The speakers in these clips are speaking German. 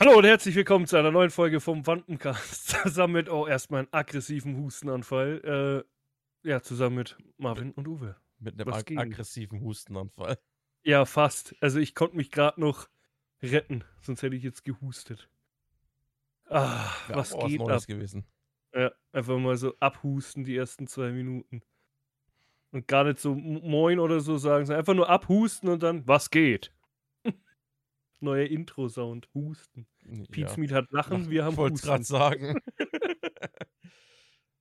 Hallo und herzlich willkommen zu einer neuen Folge vom Wandencast. Zusammen mit auch erstmal einem aggressiven Hustenanfall. Äh, ja, zusammen mit Marvin und Uwe. Mit einem ag ging? aggressiven Hustenanfall. Ja, fast. Also ich konnte mich gerade noch retten, sonst hätte ich jetzt gehustet. Ah, Wäre was auch geht ab? gewesen. Ja, einfach mal so abhusten die ersten zwei Minuten. Und gar nicht so Moin oder so sagen, sondern einfach nur abhusten und dann, was geht? Neuer Intro-Sound, Husten. Pete Ja. Hat Lachen, wir haben ich wollte es gerade Husten. sagen.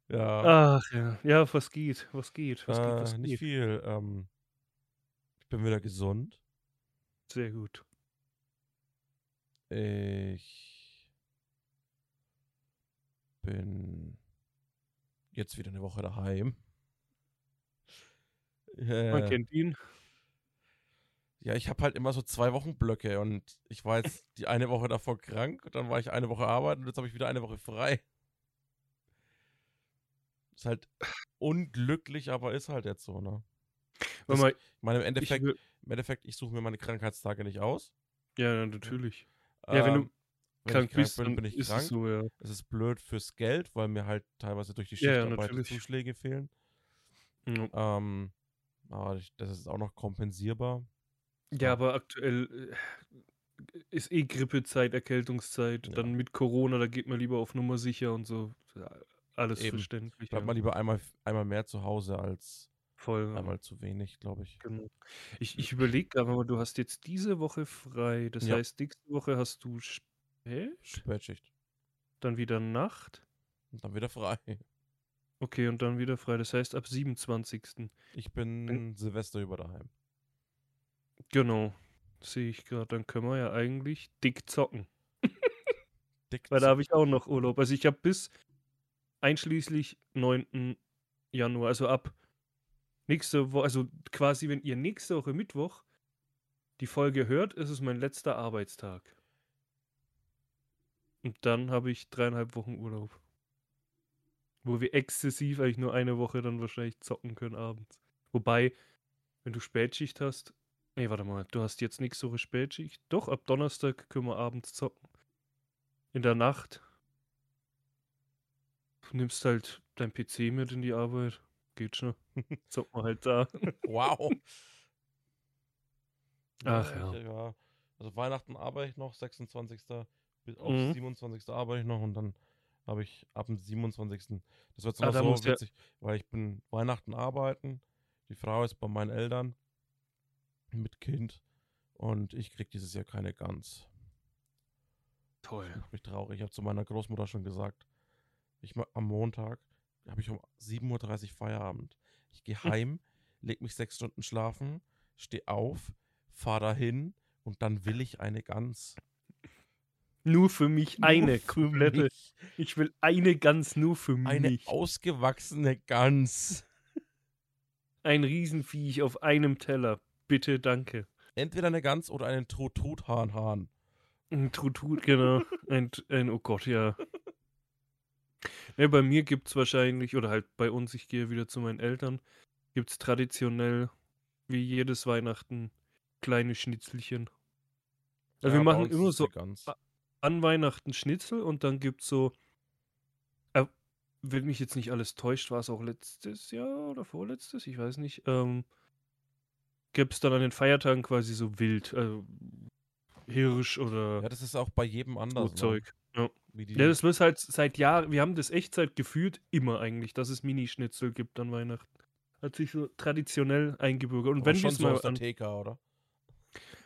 ja, Ach ja, ja, was geht? Was geht? Was geht? äh, Was nicht geht? viel. Ähm, ich bin wieder gesund. Sehr gut. Ich bin jetzt wieder eine Woche daheim. Man Äh, kennt ihn. Ja, ich habe halt immer so zwei Wochen Blöcke und ich war jetzt die eine Woche davor krank und dann war ich eine Woche arbeiten und jetzt habe ich wieder eine Woche frei. Ist halt unglücklich, aber ist halt jetzt so, ne? Das- mal, Ich meine, im ich Endeffekt, will, im Endeffekt, ich suche mir meine Krankheitstage nicht aus. ja, ja, natürlich. Ja, wenn du Ähm, wenn krank ich krank bist, bin, bin ich ist krank. es so, ja. Es ist blöd fürs Geld, weil mir halt teilweise durch die Ja, ja, Schichtarbeit natürlich. Zuschläge fehlen. Ja. Ähm, aber ich, das ist auch noch kompensierbar. Ja, aber aktuell äh, ist eh Grippezeit, Erkältungszeit. Ja. Dann mit Corona, da geht man lieber auf Nummer sicher und so. Alles Eben. verständlich. Bleibt Ja. mal lieber einmal, einmal mehr zu Hause als Voll. ja. einmal zu wenig, glaube ich. Genau. Ich, ich überlege gerade mal, du hast jetzt diese Woche frei. Das Ja. heißt, nächste Woche hast du spät, Spätschicht. dann wieder Nacht. Und dann wieder frei. Okay, und dann wieder frei. Das heißt, ab 27. Ich bin Silvester über daheim. Genau. Sehe ich gerade. Dann können wir ja eigentlich dick zocken. Dick Weil da habe ich auch noch Urlaub. Also ich habe bis einschließlich 9. Januar, also ab nächste Woche, also quasi, wenn ihr nächste Woche Mittwoch die Folge hört, ist es mein letzter Arbeitstag. Und dann habe ich dreieinhalb Wochen Urlaub. Wo wir exzessiv eigentlich nur eine Woche dann wahrscheinlich zocken können abends. Wobei, wenn du Spätschicht hast, nee, warte mal, du hast jetzt nächste Woche Spätschicht. Doch, ab Donnerstag können wir abends zocken. In der Nacht. Du nimmst halt dein PC mit in die Arbeit. Geht schon. Zockt man halt da. Wow. Ach ja. Ja. Also Weihnachten arbeite ich noch, 26. bis auf Mhm. 27. arbeite ich noch und dann habe ich ab dem 27. Das wird Ah, so du ja- witzig, weil ich bin Weihnachten arbeiten, die Frau ist bei meinen Eltern mit Kind und ich krieg dieses Jahr keine Gans. Toll. Macht mich traurig. Ich habe zu meiner Großmutter schon gesagt, ich am Montag habe ich um 7.30 Uhr Feierabend. Ich gehe Hm. heim, leg mich sechs Stunden schlafen, stehe auf, fahre dahin und dann will ich eine Gans. Nur für mich Nur eine für komplette. mich. Ich will eine ganz nur für Eine mich. ausgewachsene Gans. Ein Riesenviech auf einem Teller. Bitte, danke. Entweder eine Gans oder einen Truthahn-Hahn. Ein Trutut, genau. Ein, ein, oh Gott, ja. ja bei mir gibt es wahrscheinlich, oder halt bei uns, ich gehe wieder zu meinen Eltern, gibt es traditionell, wie jedes Weihnachten, kleine Schnitzelchen. Also wir Ja, bei machen immer so an Weihnachten Schnitzel und dann gibt es so, äh, wenn mich jetzt nicht alles täuscht, war es auch letztes Jahr oder vorletztes, ich weiß nicht, ähm, gibt es dann an den Feiertagen quasi so Wild, also Hirsch oder Ja, das ist auch bei jedem anders. so Ne? Zeug. Ja. Ja, das wird halt seit Jahren, wir haben das echt seit gefühlt immer eigentlich, dass es Mini-Schnitzel gibt an Weihnachten. Hat sich so traditionell eingebürgert. Und aber wenn wir schon es so mal aus der TK, oder?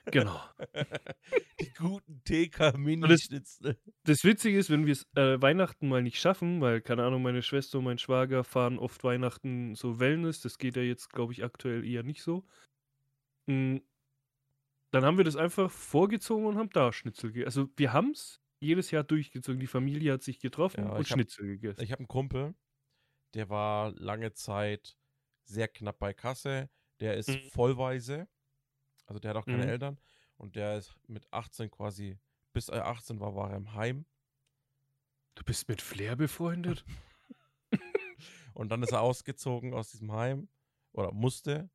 Genau. die guten TK-Mini-Schnitzel. Das Witzige ist, wenn wir es äh, Weihnachten mal nicht schaffen, weil, keine Ahnung, meine Schwester und mein Schwager fahren oft Weihnachten so Wellness, das geht ja jetzt, glaube ich, aktuell eher nicht so. Mm, Dann haben wir das einfach vorgezogen und haben da Schnitzel gegessen. Also wir haben es jedes Jahr durchgezogen. Die Familie hat sich getroffen Ja, und ich hab- Schnitzel gegessen. Ich habe einen Kumpel, der war lange Zeit sehr knapp bei Kasse. Der ist Mhm. vollweise. Also der hat auch keine Mhm. Eltern. Und der ist mit 18 quasi, bis er 18 war, war er im Heim. Du bist mit Flair befreundet? Und dann ist er ausgezogen aus diesem Heim. Oder musste.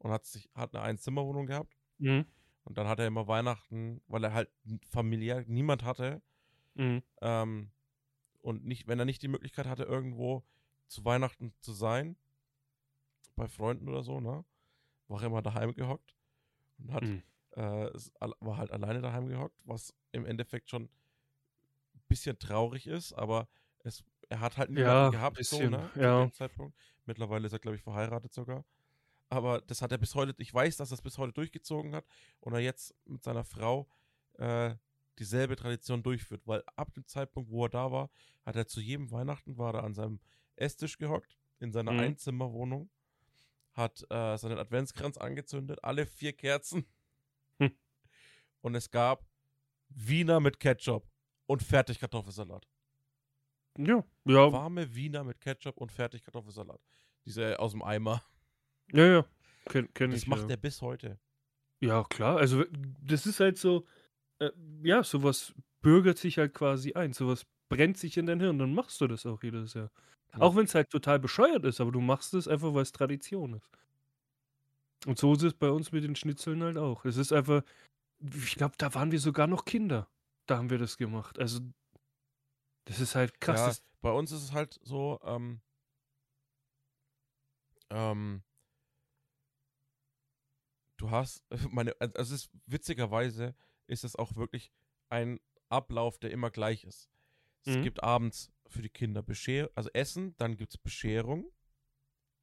Und hat sich, hat eine Einzimmerwohnung gehabt. Mhm. Und dann hat er immer Weihnachten, weil er halt familiär niemand hatte. Mhm. Ähm, und nicht, wenn er nicht die Möglichkeit hatte, irgendwo zu Weihnachten zu sein, bei Freunden oder so, ne? War er immer daheim gehockt und hat, Mhm. äh, war halt alleine daheim gehockt, was im Endeffekt schon ein bisschen traurig ist, aber es, er hat halt niemanden Ja, gehabt, bisschen, so, ne? Zu ja. dem Zeitpunkt. Mittlerweile ist er, glaube ich, verheiratet sogar. Aber das hat er bis heute, ich weiß, dass er es bis heute durchgezogen hat und er jetzt mit seiner Frau äh, dieselbe Tradition durchführt, weil ab dem Zeitpunkt, wo er da war, hat er zu jedem Weihnachten, war er an seinem Esstisch gehockt, in seiner Mhm. Einzimmerwohnung, hat äh, seinen Adventskranz angezündet, alle vier Kerzen Hm. und es gab Wiener mit Ketchup und Fertigkartoffelsalat. Ja, ja, Warme Wiener mit Ketchup und Fertigkartoffelsalat. Diese aus dem Eimer. Ja, ja. Kenn, kenn Das ich. macht ja. er bis heute. Ja, klar. Also, das ist halt so, äh, ja, sowas bürgert sich halt quasi ein. Sowas brennt sich in dein Hirn. Dann machst du das auch jedes Jahr. Ja. Auch wenn es halt total bescheuert ist, aber du machst es einfach, weil es Tradition ist. Und so ist es bei uns mit den Schnitzeln halt auch. Es ist einfach, ich glaube, da waren wir sogar noch Kinder. Da haben wir das gemacht. Also, das ist halt krass. Ja, bei uns ist es halt so, ähm, ähm, du hast, meine, also es ist witzigerweise ist es auch wirklich ein Ablauf, der immer gleich ist. Es Mhm. gibt abends für die Kinder Bescher, also Essen, dann gibt es Bescherung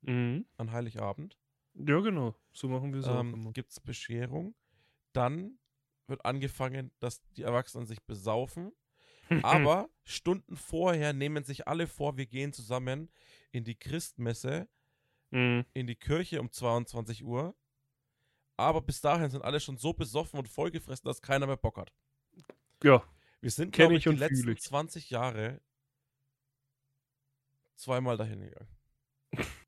mhm. an Heiligabend. Ja, genau. So machen wir es ähm, gibt es Bescherung. Dann wird angefangen, dass die Erwachsenen sich besaufen. Aber Stunden vorher nehmen sich alle vor, wir gehen zusammen in die Christmesse, Mhm. in die Kirche um 22 Uhr. Aber bis dahin sind alle schon so besoffen und vollgefressen, dass keiner mehr Bock hat. Ja, Wir sind, glaube ich ich, die letzten ich. 20 Jahre zweimal dahin gegangen.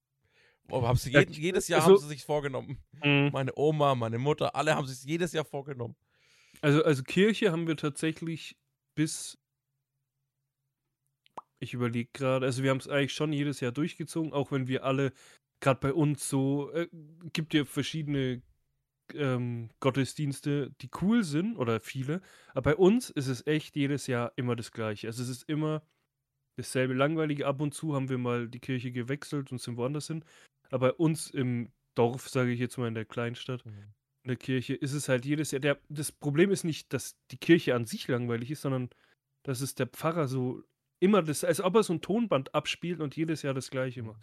Aber haben sie jeden, jedes Jahr also- haben sie sich vorgenommen. mhm. Meine Oma, meine Mutter, alle haben sich jedes Jahr vorgenommen. Also, also Kirche haben wir tatsächlich bis. Ich überlege gerade, also wir haben es eigentlich schon jedes Jahr durchgezogen, auch wenn wir alle, gerade bei uns so, äh, gibt ja verschiedene ähm, Gottesdienste, die cool sind, oder viele, aber bei uns ist es echt jedes Jahr immer das Gleiche. Also es ist immer dasselbe Langweilige. Ab und zu haben wir mal die Kirche gewechselt und sind woanders hin. Aber bei uns im Dorf, sage ich jetzt mal in der Kleinstadt, in der Kirche ist es halt jedes Jahr. Der, das Problem ist nicht, dass die Kirche an sich langweilig ist, sondern dass es der Pfarrer so immer das, als ob er so ein Tonband abspielt und jedes Jahr das Gleiche macht.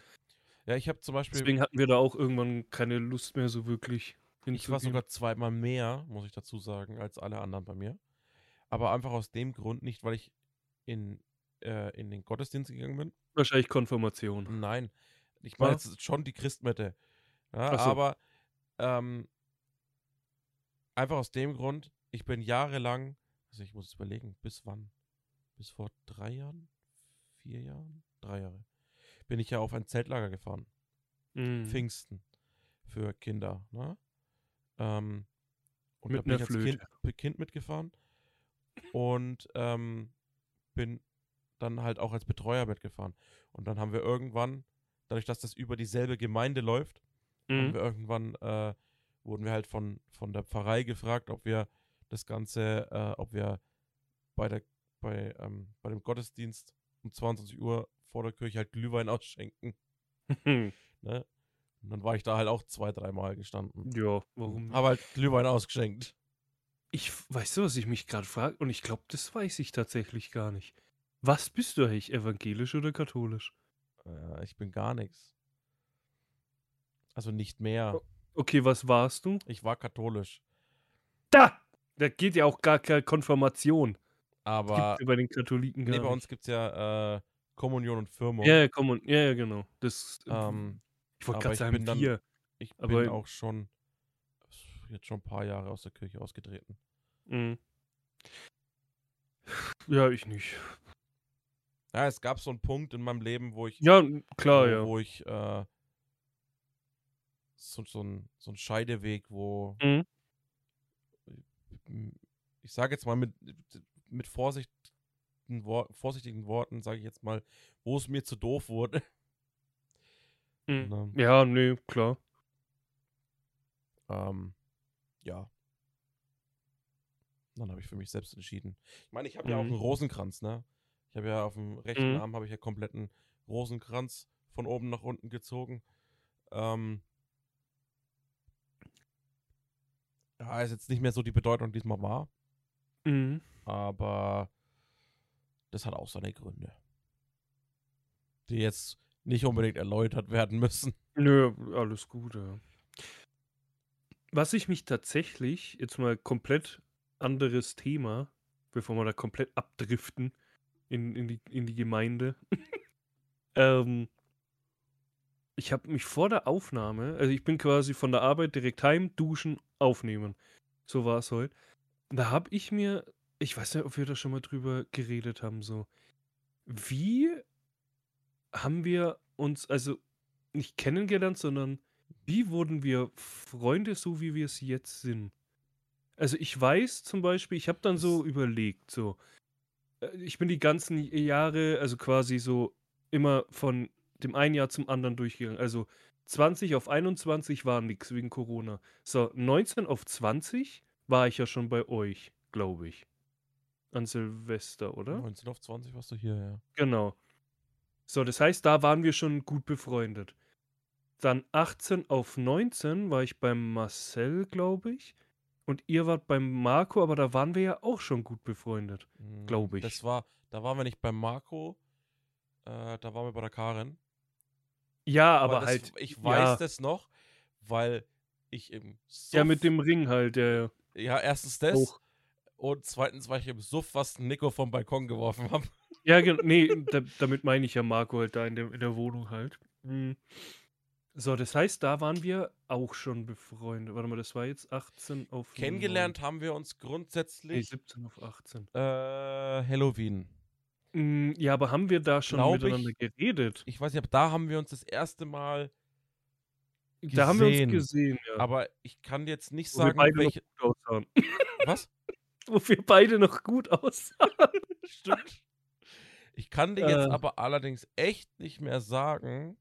Ja, ich habe zum Beispiel, Deswegen hatten wir da auch irgendwann keine Lust mehr so wirklich ich war sogar zweimal mehr, muss ich dazu sagen, als alle anderen bei mir. Aber einfach aus dem Grund nicht, weil ich in, äh, in den Gottesdienst gegangen bin. Wahrscheinlich Konfirmation. Nein. Ich meine jetzt schon die Christmette. Ja, so. aber ähm, einfach aus dem Grund, ich bin jahrelang, also ich muss es überlegen, bis wann? Bis vor drei Jahren? Vier Jahren? Drei Jahre. Bin ich ja auf ein Zeltlager gefahren. Mhm. Pfingsten. Für Kinder. Ne? Ähm, und Mit da bin ner ich als kind, kind mitgefahren. Und ähm, bin dann halt auch als Betreuer mitgefahren. Und dann haben wir irgendwann, dadurch, dass das über dieselbe Gemeinde läuft, haben Mhm. wir irgendwann, äh, wurden wir halt von, von der Pfarrei gefragt, ob wir das Ganze, äh, ob wir bei der, bei, ähm, bei dem Gottesdienst um 22 Uhr vor der Kirche halt Glühwein ausschenken. Ne? Und dann war ich da halt auch zwei, dreimal gestanden. ja, warum? Habe halt Glühwein ausgeschenkt. Ich weißt du, was ich mich gerade frage? Und ich glaube, das weiß ich tatsächlich gar nicht. Was bist du eigentlich, evangelisch oder katholisch? Äh, ich bin gar nichts. Also nicht mehr. Okay, was warst du? Ich war katholisch. Da! Da geht ja auch gar keine Konfirmation. Aber gibt's ja bei den Katholiken gar nee, bei uns gibt es ja äh, Kommunion und Firmung. Ja, ja, komm und, ja, ja, genau. Das, Ähm, ich wollte gerade ich sagen, bin dann- ich aber- bin auch schon jetzt schon ein paar Jahre aus der Kirche ausgetreten. Mhm. Ja, ich nicht. Ja, es gab so einen Punkt in meinem Leben, wo ich, Ja, klar, wo, ja. wo ich äh, so, so, ein, so ein Scheideweg, wo Mhm. ich sage jetzt mal mit, mit Vorsicht, Wor vorsichtigen Worten, sage ich jetzt mal, wo es mir zu doof wurde. Mhm. Ne? Ja, nee, klar. Ähm, ja. Dann habe ich für mich selbst entschieden. Ich meine, ich habe ja auch einen Mhm. Rosenkranz, ne? Ich habe ja auf dem rechten Mhm. Arm habe ich ja kompletten Rosenkranz von oben nach unten gezogen. Ähm, ja, ist jetzt nicht mehr so die Bedeutung, die es mal war, Mhm. aber das hat auch seine Gründe. Die jetzt nicht unbedingt erläutert werden müssen. Nö, alles gut, ja. Was ich mich tatsächlich, jetzt mal komplett anderes Thema, bevor wir da komplett abdriften in, in, die, in die Gemeinde. ähm, ich habe mich vor der Aufnahme, also ich bin quasi von der Arbeit direkt heim, duschen, aufnehmen. So war es heute. Da habe ich mir, ich weiß nicht, ob wir da schon mal drüber geredet haben, so, wie haben wir uns, also nicht kennengelernt, sondern wie wurden wir Freunde, so wie wir es jetzt sind? Also ich weiß zum Beispiel, ich habe dann so überlegt, so, äh, ich bin die ganzen Jahre, also quasi so immer von dem einen Jahr zum anderen durchgegangen. Also 20 auf 21 war nix wegen Corona. So, 19 auf 20 war ich ja schon bei euch, glaube ich. An Silvester, oder? 19 auf 20 warst du hier, ja. Genau. So, das heißt, da waren wir schon gut befreundet. Dann 18 auf 19 war ich beim Marcel, glaube ich. Und ihr wart beim Marco, aber da waren wir ja auch schon gut befreundet. Mm, Glaub ich. Das war, da waren wir nicht bei Marco, äh, da waren wir bei der Karen. Ja, Aber aber das, halt. Ich weiß ja, das noch, weil ich im Suff, ja, mit dem Ring halt, der Ja, erstens das. hoch. Und zweitens war ich im Suff, was Nico vom Balkon geworfen habe. Ja, gen- nee, da, damit meine ich ja Marco halt da in der, in der Wohnung halt. Mhm. So, das heißt, da waren wir auch schon befreundet. Warte mal, das war jetzt 18 auf Kennengelernt haben wir uns 9. Nee, grundsätzlich 17 auf 18. äh, Halloween. Mm, Ja, aber haben wir da schon Glaub miteinander ich. geredet? Ich weiß nicht, aber da haben wir uns das erste Mal, Da haben wir gesehen. uns gesehen, ja. aber ich kann jetzt nicht Wo wir sagen, beide noch welche. gut aussahen. Was? Wo wir beide noch gut aussahen. Stimmt. Ich kann dir jetzt Äh. aber allerdings echt nicht mehr sagen.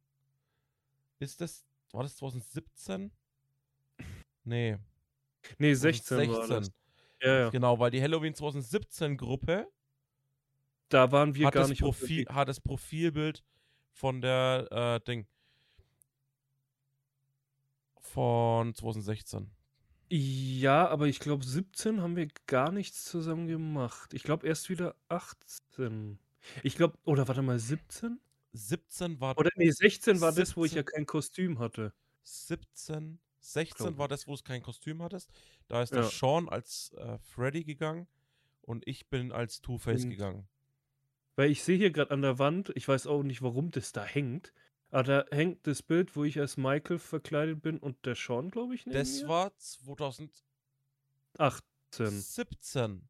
Ist das, war das 2017? Nee. Nee, 16 war 2016. das. Ja, ja. Genau, weil die Halloween 2017 Gruppe Da waren wir hat, gar nicht Profil, hat das Profilbild von der äh, Ding. Von 2016. Ja, aber ich glaube, 17 haben wir gar nichts zusammen gemacht. Ich glaube, erst wieder 18. Ich glaube, oder warte mal, 17? 17 war Oder nee, 16 war das, wo ich ja 17. kein Kostüm hatte. 17, 16 Glaub war das, wo es kein Kostüm hattest. Da ist der Ja. Sean als äh, Freddy gegangen und ich bin als Two-Face gegangen. Weil ich sehe hier gerade an der Wand, ich weiß auch nicht, warum das da hängt, aber da hängt das Bild, wo ich als Michael verkleidet bin und der Sean, glaube ich, neben Das mir. war 2017. 18.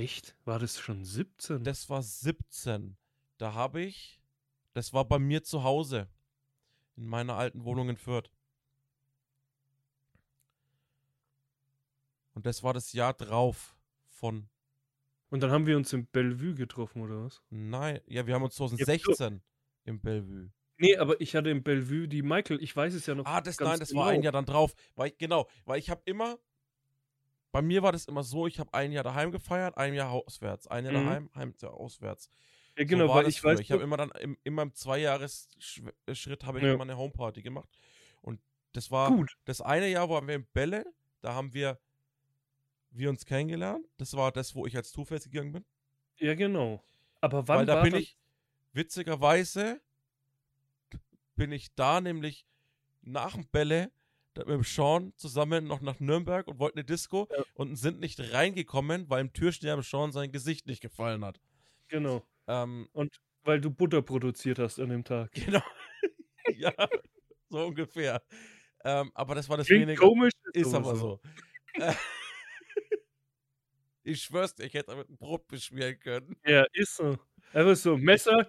Echt? War das schon 17? Das war 17. Da habe ich, das war bei mir zu Hause. In meiner alten Wohnung in Fürth. Und das war das Jahr drauf von, und dann haben wir uns im Bellevue getroffen, oder was? nein, ja, wir haben uns so. 2016 im Bellevue. Nee, aber ich hatte im Bellevue die Michael, ich weiß es ja noch. Ah, das, nein, das war ein genau. Jahr dann drauf. Weil ich, genau, weil ich habe immer, bei mir war das immer so, ich habe ein Jahr daheim gefeiert, ein Jahr auswärts. Ein Jahr Mhm. daheim, ein Jahr auswärts. Ja, genau, so weil das ich früher. weiß. Ich habe immer dann im, immer im Zweijahres-Schritt habe ich Ja. immer eine Homeparty gemacht. Und das war gut. das eine Jahr waren wir in Bälle, da haben wir, wir uns kennengelernt. Das war das, wo ich als Two-Face gegangen bin. Ja, genau. Aber wann Weil da war bin dann, ich, witzigerweise, bin ich da nämlich nach dem Bälle mit dem Sean zusammen noch nach Nürnberg und wollten eine Disco Ja. und sind nicht reingekommen, weil im Türsteher dem Sean sein Gesicht nicht gefallen hat. Genau. Ähm, Weil du Butter produziert hast an dem Tag. genau. ja, so ungefähr. Ähm, aber das war das Klingt weniger. komisch, Ist aber so. Ich schwör's dir, ich hätte damit ein Brot beschmieren können. Ja, ist so. Einfach so, Messer.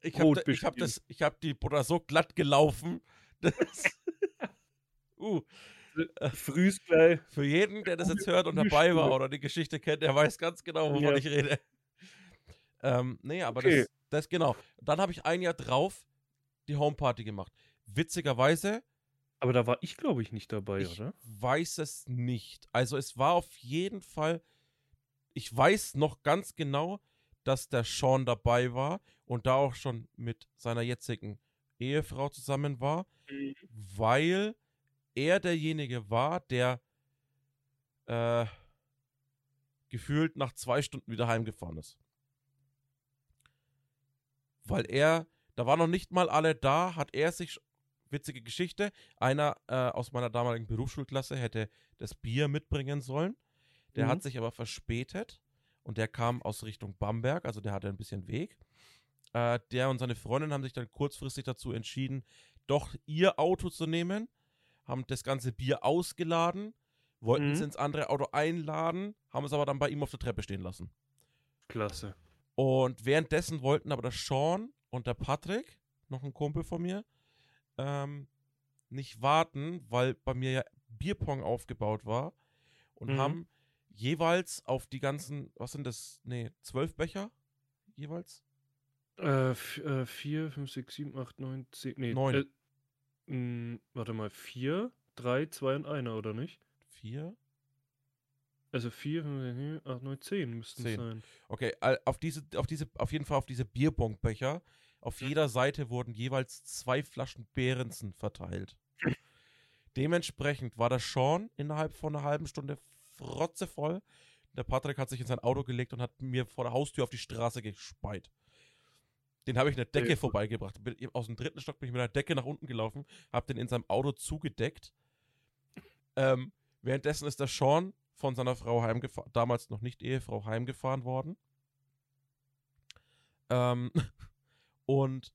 Ich Brot habe ich hab beschmieren. das, ich hab die Butter so glatt gelaufen. Das, uh, Frühst gleich. für jeden, der das jetzt hört und dabei war oder die Geschichte kennt, der weiß ganz genau, wovon Ja. ich rede. Ähm, nee, aber Okay. das, das genau. Dann habe ich ein Jahr drauf die Homeparty gemacht. Witzigerweise Aber da war ich, glaube ich, nicht dabei, Ich oder? weiß es nicht. Also es war auf jeden Fall, ich weiß noch ganz genau, dass der Sean dabei war und da auch schon mit seiner jetzigen Ehefrau zusammen war, weil er derjenige war, der äh, gefühlt nach zwei Stunden wieder heimgefahren ist. Weil er, da waren noch nicht mal alle da, hat er sich, witzige Geschichte, einer äh, aus meiner damaligen Berufsschulklasse hätte das Bier mitbringen sollen. Der Mhm. hat sich aber verspätet und der kam aus Richtung Bamberg, also der hatte ein bisschen Weg. Äh, der und seine Freundin haben sich dann kurzfristig dazu entschieden, doch ihr Auto zu nehmen, haben das ganze Bier ausgeladen, wollten Mhm. es ins andere Auto einladen, haben es aber dann bei ihm auf der Treppe stehen lassen. Klasse. Und währenddessen wollten aber der Sean und der Patrick, noch ein Kumpel von mir, ähm, nicht warten, weil bei mir ja Bierpong aufgebaut war und Mhm. haben jeweils auf die ganzen, was sind das? Nee, zwölf Becher jeweils? Äh, f- äh, 4, 5, 6, 7, 8, 9, 10. Nee, Neun. Äh, mh, warte mal, 4, 3, 2 und 1, oder nicht? Vier? Also 4, 5, 6, 8, 9, 10 müssten es sein. Okay, auf diese, auf diese, auf jeden Fall auf diese Bierbongbecher. Auf Mhm. jeder Seite wurden jeweils zwei Flaschen Behrensen verteilt. Dementsprechend war der Sean innerhalb von einer halben Stunde frotzevoll. Der Patrick hat sich in sein Auto gelegt und hat mir vor der Haustür auf die Straße gespeit. Den habe ich eine Decke Sehr gut. vorbeigebracht. Bin, aus dem dritten Stock bin ich mit einer Decke nach unten gelaufen, habe den in seinem Auto zugedeckt. Ähm, währenddessen ist der Sean von seiner Frau heimgefahren, damals noch nicht Ehefrau, heimgefahren worden. Ähm, und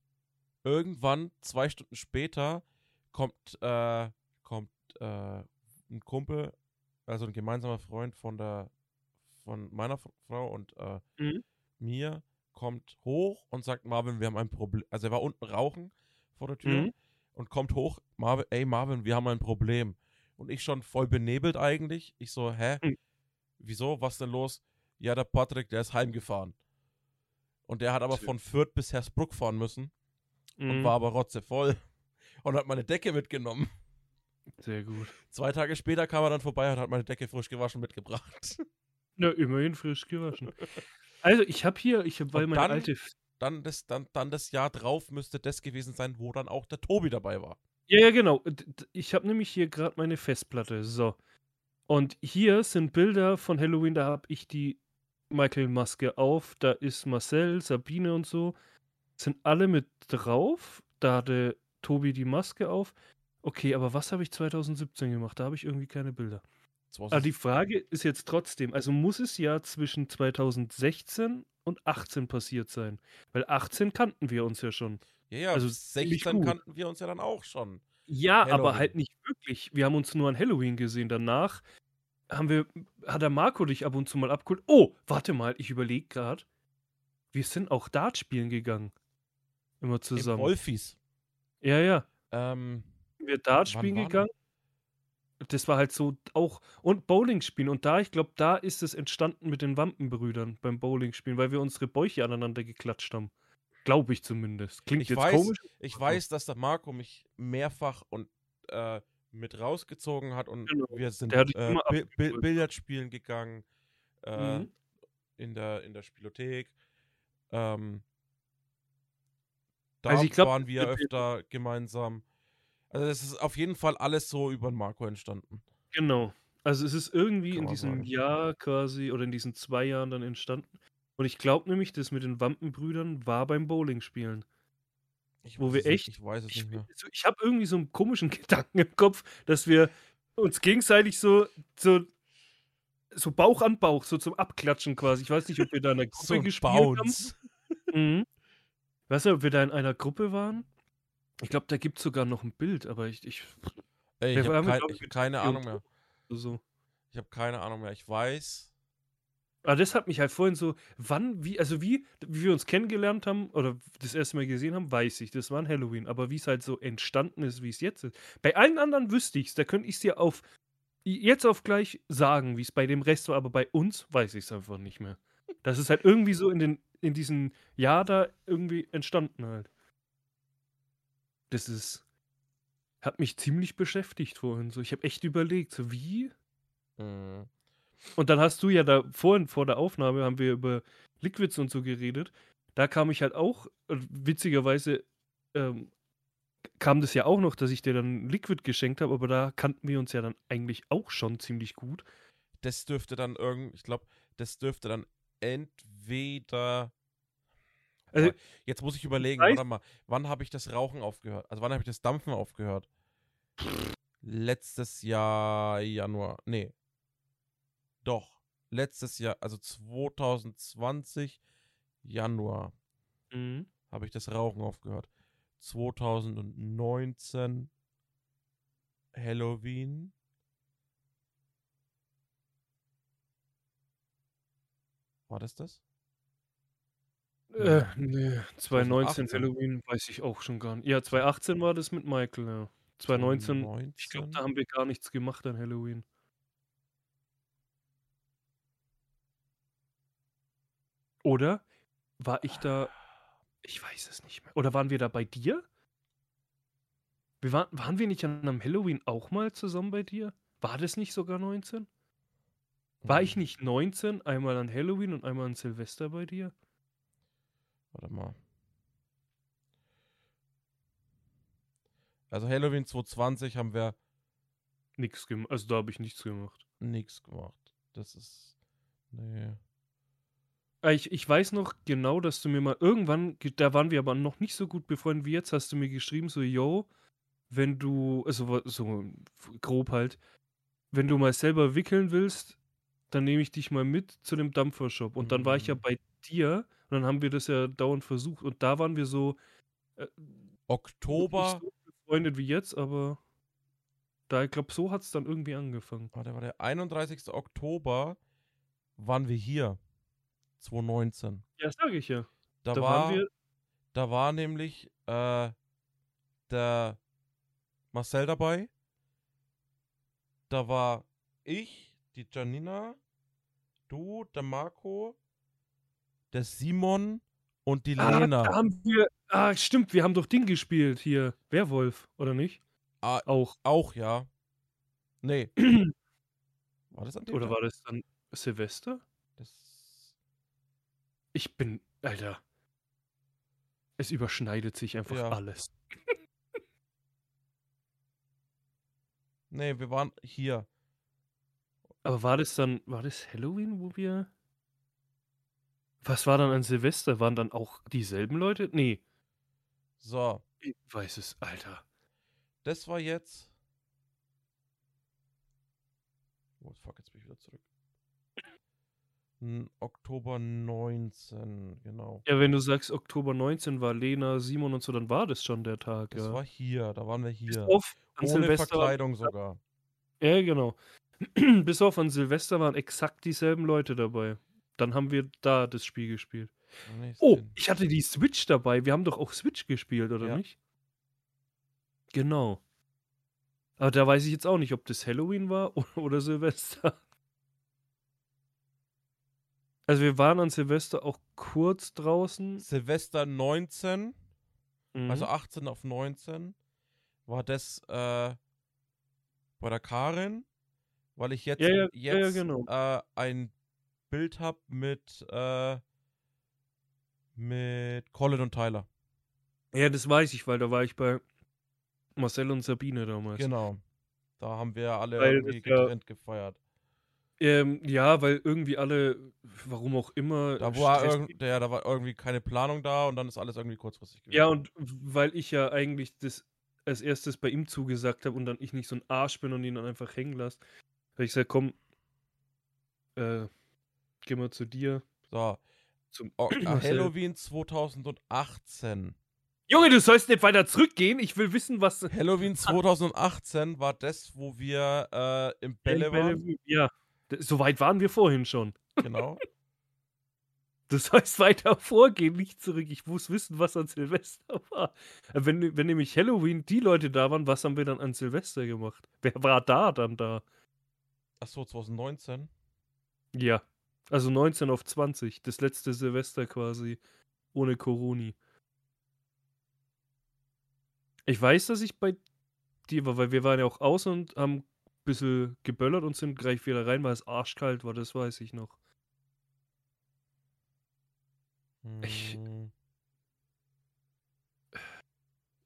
irgendwann, zwei Stunden später, kommt, äh, kommt äh, ein Kumpel, also ein gemeinsamer Freund von der von meiner Frau und äh, Mhm. mir, kommt hoch und sagt, Marvin, wir haben ein Problem. Also er war unten rauchen vor der Tür Mhm. und kommt hoch, Marvin, ey Marvin, wir haben ein Problem. Und ich schon voll benebelt eigentlich. Ich so, hä? Mhm. Wieso? Was denn los? Ja, der Patrick, der ist heimgefahren. Und der hat aber von Fürth bis Hersbruck fahren müssen und Mhm. war aber rotzevoll. Und hat meine Decke mitgenommen. Sehr gut. Zwei Tage später kam er dann vorbei und hat meine Decke frisch gewaschen mitgebracht. Na, immerhin frisch gewaschen. Also, ich habe hier, ich habe, weil Und meine dann- alte. Dann das, dann, dann das Jahr drauf müsste das gewesen sein, wo dann auch der Tobi dabei war. Ja, ja, genau. Ich habe nämlich hier gerade meine Festplatte. So. Und hier sind Bilder von Halloween, da habe ich die Michael-Maske auf. Da ist Marcel, Sabine und so. Sind alle mit drauf. Da hatte Tobi die Maske auf. Okay, aber was habe ich 2017 gemacht? Da habe ich irgendwie keine Bilder. Aber die Frage ist jetzt trotzdem, also muss es ja zwischen 2016 und 18 passiert sein? Weil 18 kannten wir uns ja schon. ja, ja, also also ziemlich 16 gut. kannten wir uns ja dann auch schon. Ja, aber Halloween. halt nicht wirklich. Wir haben uns nur an Halloween gesehen. Danach haben wir, hat der Marco dich ab und zu mal abgeholt. Oh, warte mal, ich überlege gerade. Wir sind auch Dart spielen gegangen. Immer Im zusammen. Wolfis. Ja, ja. Ähm, wir Dart spielen gegangen. Das war halt so auch. Und Bowling spielen. Und da, ich glaube, da ist es entstanden mit den Wampenbrüdern beim Bowling spielen, weil wir unsere Bäuche aneinander geklatscht haben. Glaube ich zumindest. Klingt Ich jetzt weiß, komisch. ich weiß, dass der Marco mich mehrfach und äh, mit rausgezogen hat und Genau. wir sind äh, Bi Bi abgeholt. Billard spielen gegangen äh, Mhm. in, der, in der Spielothek. Ähm, da Also ich glaub, waren wir öfter gemeinsam. Also es ist auf jeden Fall alles so über Marco entstanden. Genau. Also es ist irgendwie Kann in diesem sagen. Jahr quasi oder in diesen zwei Jahren dann entstanden. Und ich glaube nämlich, das mit den Wampenbrüdern war beim Bowling spielen. Ich Wo wir es nicht, echt- Ich weiß es Ich, nicht mehr. ich habe irgendwie so einen komischen Gedanken im Kopf, dass wir uns gegenseitig so, so, so Bauch an Bauch, so zum Abklatschen quasi. Ich weiß nicht, ob wir da in einer Gruppe So gespielt Bounce. haben. Mhm. Weißt du, ob wir da in einer Gruppe waren? Ich glaube, da gibt es sogar noch ein Bild, aber ich, ich Ey, ich habe kein, hab keine Ahnung mehr. so. Ich habe keine Ahnung mehr. Ich weiß. Aber das hat mich halt vorhin so, wann, wie, also wie, wie wir uns kennengelernt haben oder das erste Mal gesehen haben, weiß ich, das war ein Halloween. Aber wie es halt so entstanden ist, wie es jetzt ist. Bei allen anderen wüsste ich es, da könnte ich es dir auf, jetzt auf gleich sagen, wie es bei dem Rest war, aber bei uns weiß ich es einfach nicht mehr. Das ist halt irgendwie so in, den, in diesem Jahr da irgendwie entstanden halt. Das ist, hat mich ziemlich beschäftigt vorhin so. Ich habe echt überlegt, so wie? Mhm. Und dann hast du ja da vorhin vor der Aufnahme haben wir über Liquids und so geredet. Da kam ich halt auch, witzigerweise ähm, kam das ja auch noch, dass ich dir dann Liquid geschenkt habe, aber da kannten wir uns ja dann eigentlich auch schon ziemlich gut. Das dürfte dann irgend, ich glaube, das dürfte dann entweder. Also, jetzt muss ich überlegen, warte mal, wann habe ich das Rauchen aufgehört? Also wann habe ich das Dampfen aufgehört? Letztes Jahr Januar. Nee. Doch. Letztes Jahr, also 2020 Januar Mhm. habe ich das Rauchen aufgehört. 2019 Halloween. War das das? Äh, nee, 2019 2018. Halloween weiß ich auch schon gar nicht. Ja, 2018 war das mit Michael, ja. 2019, ich glaube, da haben wir gar nichts gemacht an Halloween. Oder war ich da, ich weiß es nicht mehr. Oder waren wir da bei dir? Wir waren, waren wir nicht an einem Halloween auch mal zusammen bei dir? War das nicht sogar 19? War ich Hm, nicht 19, einmal an Halloween und einmal an Silvester bei dir? Warte mal. Also Halloween 2020 haben wir Nix gemacht. Also da habe ich nichts gemacht. nichts gemacht. Das ist. Nee. Ah, Ich, ich weiß noch genau, dass du mir mal irgendwann, ge- da waren wir aber noch nicht so gut befreundet wie jetzt, hast du mir geschrieben, so, yo, wenn du, also so grob halt, wenn du mal selber wickeln willst, dann nehme ich dich mal mit zu dem Dampfershop. Und dann war ich ja Mhm. bei dir und dann haben wir das ja dauernd versucht. Und da waren wir so, äh, Oktober. nicht so befreundet wie jetzt, aber da, ich glaube, so hat es dann irgendwie angefangen. Warte, war der 31. Oktober waren wir hier. 2019. Ja, sage ich ja. Da, Da war, waren wir, da war nämlich äh, der Marcel dabei. Da war ich, die Janina, du, der Marco, der Simon und die ah, Lena. da haben wir, ah, stimmt, wir haben doch Ding gespielt hier, Werwolf, oder nicht? Ah, Auch. auch, ja. Nee. War das an dem Oder Tag? war das dann Silvester? Das, Ich bin, Alter. Es überschneidet sich einfach Ja. alles. nee, wir waren hier. Aber war das dann, war das Halloween, wo wir. Was war dann an Silvester? Waren dann auch dieselben Leute? Nee, So, ich weiß es, Alter. das war jetzt. Oh, fuck, jetzt bin ich wieder zurück. N- Oktober 19, genau. Ja, wenn du sagst, Oktober 19 war Lena, Simon und so, dann war das schon der Tag, Das ja. war hier, da waren wir Bis hier. auf an Ohne Silvester. Verkleidung sogar. Ja, genau. Bis auf an Silvester waren exakt dieselben Leute dabei. Dann haben wir da das Spiel gespielt. Nee, Oh, ich hatte die Switch dabei. Wir haben doch auch Switch gespielt, oder Ja. nicht? Genau. Aber da weiß ich jetzt auch nicht, ob das Halloween war oder Silvester. Also wir waren an Silvester auch kurz draußen. Silvester 19, Mhm. also 18 auf 19, war das äh, bei der Karin, weil ich jetzt, Ja, ja, ja, ja, jetzt genau. äh, ein Bild habe mit, äh, mit Colin und Tyler. ja, das weiß ich, weil da war ich bei Marcel und Sabine damals. Genau. Da haben wir alle Weil irgendwie das ja- getrennt gefeiert. Ähm, ja, weil irgendwie alle, warum auch immer, Da war, irgend, ja, da war irgendwie keine Planung da und dann ist alles irgendwie kurzfristig gewesen. Ja, und weil ich ja eigentlich das als erstes bei ihm zugesagt habe und dann ich nicht so ein Arsch bin und ihn dann einfach hängen lasse, habe ich gesagt, komm, äh, geh mal zu dir. So, Zum. Halloween 2018. Junge, du sollst nicht weiter zurückgehen. Ich will wissen, was. Halloween 2018 war das, wo wir äh, im Bälle waren. Ja, so weit waren wir vorhin schon. Genau. Du sollst weiter vorgehen, nicht zurück. Ich muss wissen, was an Silvester war. Äh, Wenn, wenn nämlich Halloween die Leute da waren, was haben wir dann an Silvester gemacht? Wer war da dann da? Achso, 2019. Ja. Also 19 auf 20. Das letzte Silvester quasi. Ohne Coroni. Ich weiß, dass ich bei die war, weil wir waren ja auch aus und haben ein bisschen geböllert und sind gleich wieder rein, weil es arschkalt war, das weiß ich noch. Ich- Hm,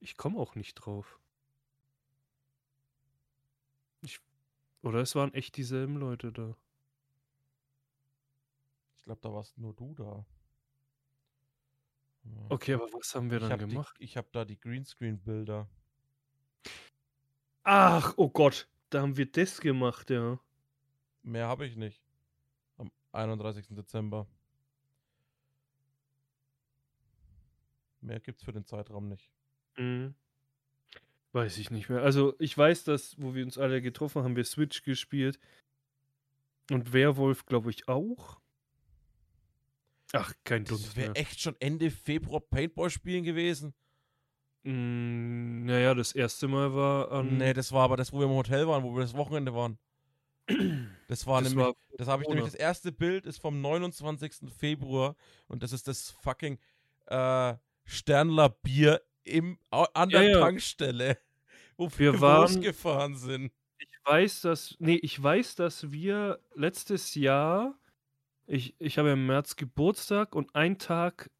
Ich komme auch nicht drauf. Ich, oder es waren echt dieselben Leute da. Ich glaube, da warst nur du da. Okay, aber was haben wir ich dann habe gemacht? Ich habe da die Greenscreen-Bilder. Ach, oh Gott, da haben wir das gemacht, ja. Mehr habe ich nicht. Am 31. Dezember. Mehr gibt's für den Zeitraum nicht. Mhm. Weiß ich nicht mehr. Also, ich weiß, dass, wo wir uns alle getroffen haben, wir Switch gespielt. Und Werwolf, glaube ich, auch. Ach, kein Das Dunst wäre mehr. echt schon Ende Februar Paintball spielen gewesen. Mm, naja, das erste Mal war an. nee, das war aber das, wo wir im Hotel waren, wo wir das Wochenende waren. Das war das nämlich, war das habe ich nämlich, das erste Bild ist vom 29. Februar und das ist das fucking äh, Sternler Bier im, an Ja, der ja. Tankstelle, wo Wir wir waren- losgefahren sind. Ich weiß, dass. Nee, ich weiß, dass wir letztes Jahr. Ich, ich habe im März Geburtstag und ein Tag,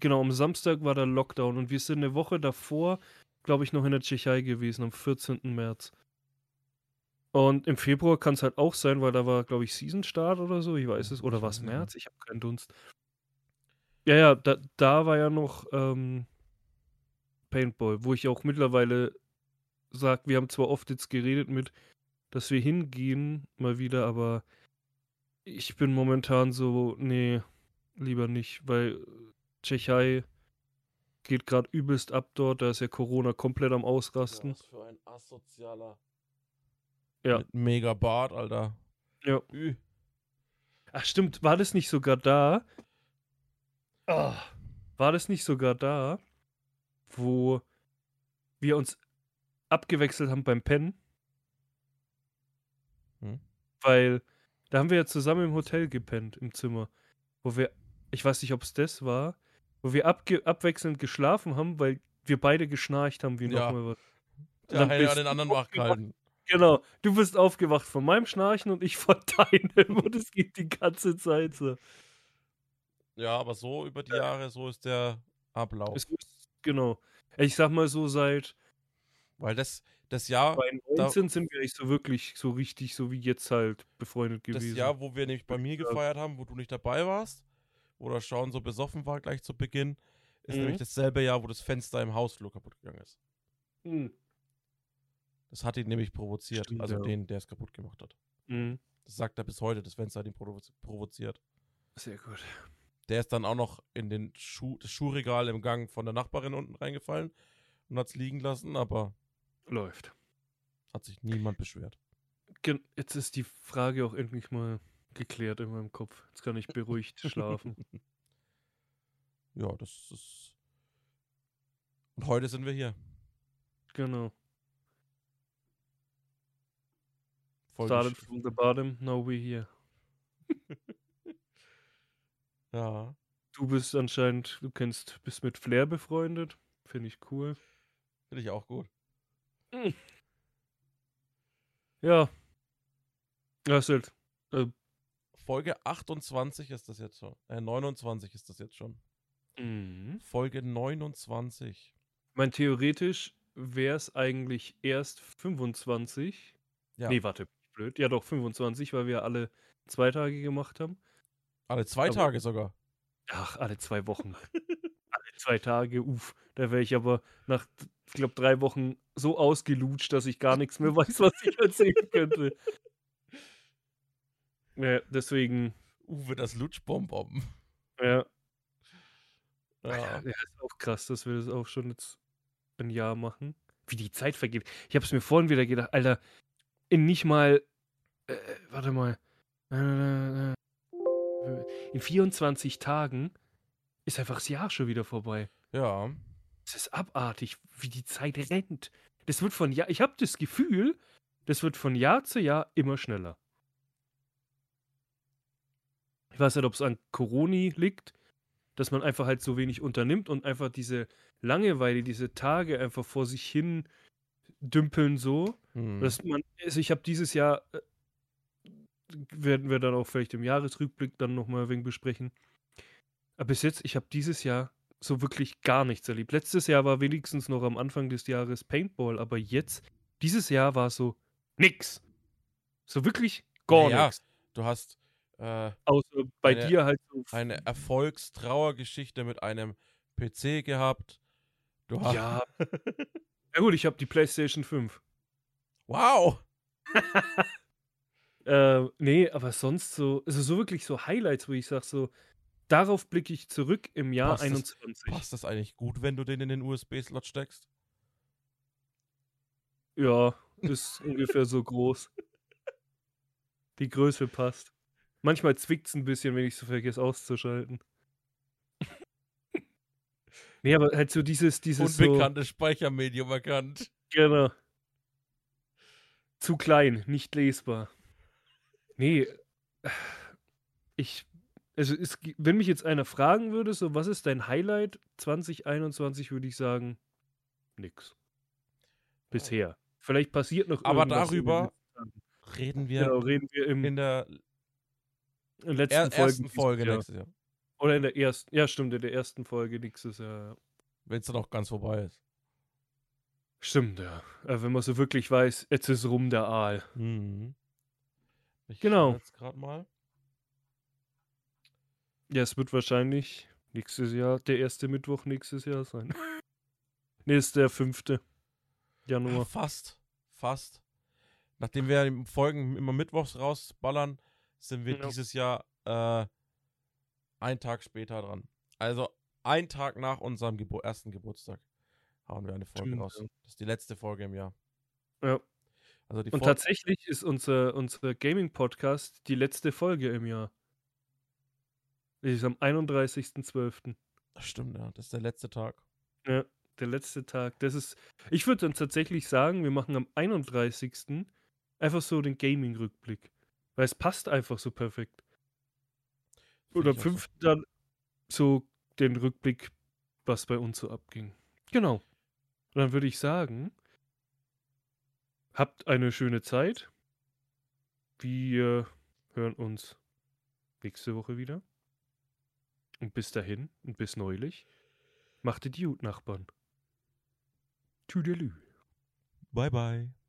genau, am Samstag war der Lockdown und wir sind eine Woche davor, glaube ich, noch in der Tschechei gewesen, am 14. März. Und im Februar kann es halt auch sein, weil da war, glaube ich, Season-Start oder so, ich weiß es. Oder war es. März? Ich habe keinen Dunst. Ja, ja, da, da war ja noch ähm, Paintball, wo ich auch mittlerweile sage, wir haben zwar oft jetzt geredet mit, dass wir hingehen mal wieder, aber ich bin momentan so, nee, lieber nicht, weil Tschechei geht gerade übelst ab dort, da ist ja Corona komplett am Ausrasten. Was für ein asozialer. Ja. Mit mega Bart, Alter. Ja. Ü. Ach stimmt, war das nicht sogar da? Ah, war das nicht sogar da, wo wir uns abgewechselt haben beim Pennen? Hm? Weil da haben wir ja zusammen im Hotel gepennt, im Zimmer. Wo wir, ich weiß nicht, ob es das war, wo wir abwechselnd geschlafen haben, weil wir beide geschnarcht haben wie Ja. nochmal was. Der dann eine hat den anderen wach aufgewacht. gehalten. Genau, du bist aufgewacht von meinem Schnarchen und ich von deinem und es geht die ganze Zeit so. Ja, aber so über die Jahre, so ist der Ablauf. Ist, genau. Ich sag mal so, seit Weil das, das Jahr, 2019 sind wir nicht so wirklich so richtig, so wie jetzt halt befreundet das gewesen. Jahr, wo wir nämlich bei mir gefeiert haben, wo du nicht dabei warst, wo der Schauen so besoffen war gleich zu Beginn, ist Mhm. nämlich dasselbe Jahr, wo das Fenster im Hausflur kaputt gegangen ist. Mhm. Das hat ihn nämlich provoziert, Stimmt, also ja. den, der es kaputt gemacht hat. Mhm. Das sagt er bis heute, das Fenster hat ihn provo provoziert. Sehr gut. Der ist dann auch noch in den Schuh, das Schuhregal im Gang von der Nachbarin unten reingefallen und hat es liegen lassen, aber Läuft. hat sich niemand beschwert. Jetzt ist die Frage auch endlich mal geklärt in meinem Kopf. Jetzt kann ich beruhigt schlafen. Ja, das ist. Und heute sind wir hier. Genau. Folge Started from the bottom, now we're here. Ja. Du bist anscheinend, du kennst, bist mit Flair befreundet. Finde ich cool. Finde ich auch gut. Ja. Ja, ist halt. Folge 28 ist das jetzt schon. Äh, 29 ist das jetzt schon. Mhm. Folge 29. Ich meine, theoretisch wäre es eigentlich erst 25. Ja. Nee, warte, blöd. Ja, doch, 25, weil wir alle zwei Tage gemacht haben. Alle zwei aber- Tage sogar. Ach, alle zwei Wochen. zwei Tage, uff. Da wäre ich aber nach, ich glaube, drei Wochen so ausgelutscht, dass ich gar nichts mehr weiß, was ich erzählen könnte. Ja, deswegen, Uwe, das Lutschbonbon. ja. Ja. Ja, ist auch krass, dass wir das auch schon jetzt ein Jahr machen. Wie die Zeit vergeht. Ich habe es mir vorhin wieder gedacht, Alter, in nicht mal, äh, warte mal, äh, äh, in 24 Tagen ist einfach das Jahr schon wieder vorbei. ja. Es ist abartig, wie die Zeit rennt. Das wird von Jahr, ich habe das Gefühl, das wird von Jahr zu Jahr immer schneller. Ich weiß nicht, ob es an Corona liegt, dass man einfach halt so wenig unternimmt und einfach diese Langeweile, diese Tage einfach vor sich hin dümpeln so, Hm. dass man, also ich habe dieses Jahr, äh, werden wir dann auch vielleicht im Jahresrückblick dann nochmal ein wenig besprechen. Aber bis jetzt, ich habe dieses Jahr so wirklich gar nichts erlebt. Letztes Jahr war wenigstens noch am Anfang des Jahres Paintball, aber jetzt, dieses Jahr war so nix. So wirklich gar Naja, nichts. Du hast äh, Außer bei eine- dir halt so. eine Erfolgstrauergeschichte mit einem PC gehabt. Du hast. Ja. Ja gut, ich habe die PlayStation 5. Wow! Äh, nee, aber sonst so, also so wirklich so Highlights, wo ich sage, so, darauf blicke ich zurück im Jahr Passt das- 21. Passt das eigentlich gut, wenn du den in den USB-Slot steckst? Ja, ist ungefähr so groß. Die Größe passt. Manchmal zwickt es ein bisschen, wenn ich so vergesse auszuschalten. nee, aber halt so dieses, dieses so, Unbekanntes Speichermedium erkannt. genau. Zu klein, nicht lesbar. Nee, ich, also es, wenn mich jetzt einer fragen würde, so, was ist dein Highlight 2021, würde ich sagen, nix. Bisher. Vielleicht passiert noch Aber irgendwas den darüber. Reden wir Genau, reden wir im, in der letzten er Folgen ersten Folge nächstes Jahr. Oder in der ersten, ja stimmt, in der ersten Folge nächstes Jahr. Wenn es dann auch ganz vorbei ist. Stimmt, ja. Wenn man so wirklich weiß, jetzt ist rum der Aal. Mhm. Ich Genau. Jetzt gerade mal. Ja, es wird wahrscheinlich nächstes Jahr, der erste Mittwoch nächstes Jahr sein. nee, ist der fünfte Januar. fast. Fast. Nachdem wir die Folgen immer mittwochs rausballern, sind wir Ja. dieses Jahr äh, einen Tag später dran. Also ein Tag nach unserem Gebur ersten Geburtstag hauen wir eine Folge Stimmt, raus. ja. Das ist die letzte Folge im Jahr. Ja. Also die Und Folge. tatsächlich ist unser, unser Gaming-Podcast die letzte Folge im Jahr. Die ist am 31.12. Stimmt, ja. Das ist der letzte Tag. Ja, der letzte Tag. Das ist. Ich würde dann tatsächlich sagen, wir machen am 31. einfach so den Gaming-Rückblick. Weil es passt einfach so perfekt. Oder am auch so. 5. dann so den Rückblick, was bei uns so abging. Genau. Und dann würde ich sagen, habt eine schöne Zeit. Wir hören uns nächste Woche wieder. Und bis dahin und bis neulich, macht es gut, Nachbarn. Tüdelü. Bye, bye.